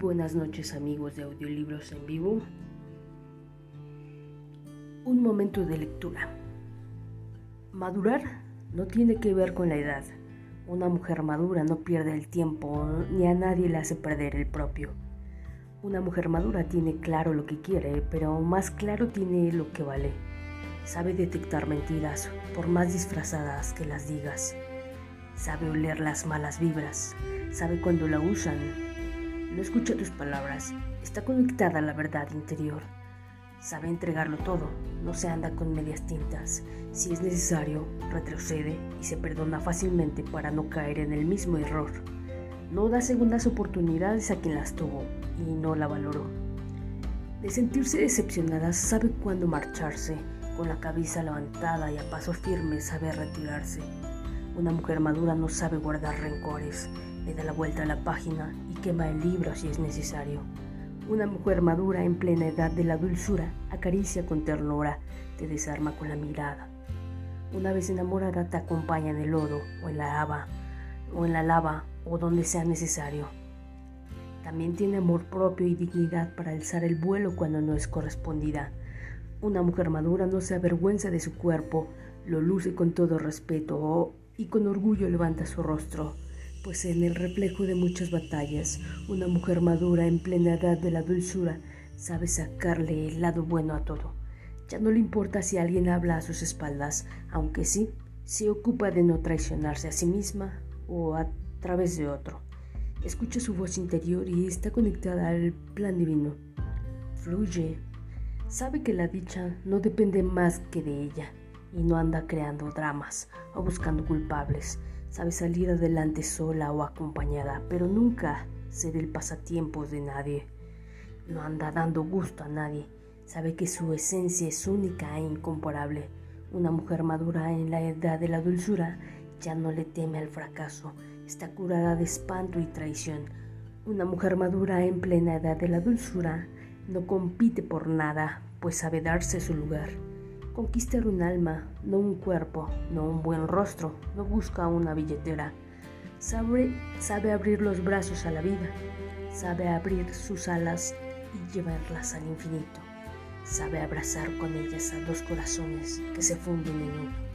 buenas noches amigos de audiolibros en vivo. Un momento de lectura. Madurar no tiene que ver con la edad. Una mujer madura no pierde el tiempo ni a nadie le hace perder el propio. Una mujer madura tiene claro lo que quiere, pero más claro tiene lo que vale. Sabe detectar mentiras, por más disfrazadas que las digas. Sabe oler las malas vibras, sabe cuando la usan no escucha tus palabras, está conectada a la verdad interior. Sabe entregarlo todo, no se anda con medias tintas. Si es necesario, retrocede y se perdona fácilmente para no caer en el mismo error. No da segundas oportunidades a quien las tuvo y no la valoró. De sentirse decepcionada, sabe cuándo marcharse, con la cabeza levantada y a paso firme sabe retirarse. Una mujer madura no sabe guardar rencores, le da la vuelta a la página y quema el libro si es necesario. Una mujer madura en plena edad de la dulzura acaricia con ternura, te desarma con la mirada. Una vez enamorada te acompaña en el lodo o en la lava, o en la lava o donde sea necesario. También tiene amor propio y dignidad para alzar el vuelo cuando no es correspondida. Una mujer madura no se avergüenza de su cuerpo, lo luce con todo respeto y con orgullo levanta su rostro pues en el reflejo de muchas batallas, una mujer madura en plena edad de la dulzura sabe sacarle el lado bueno a todo. Ya no le importa si alguien habla a sus espaldas, aunque sí, se ocupa de no traicionarse a sí misma o a través de otro. Escucha su voz interior y está conectada al plan divino. Fluye. Sabe que la dicha no depende más que de ella y no anda creando dramas o buscando culpables Sabe salir adelante sola o acompañada, pero nunca ser el pasatiempo de nadie. No anda dando gusto a nadie. Sabe que su esencia es única e incomparable. Una mujer madura en la edad de la dulzura ya no le teme al fracaso. Está curada de espanto y traición. Una mujer madura en plena edad de la dulzura no compite por nada, pues sabe darse su lugar. Conquistar un alma, no un cuerpo, no un buen rostro, no busca una billetera. Sabe, sabe abrir los brazos a la vida, sabe abrir sus alas y llevarlas al infinito. Sabe abrazar con ellas a dos corazones que se funden en uno.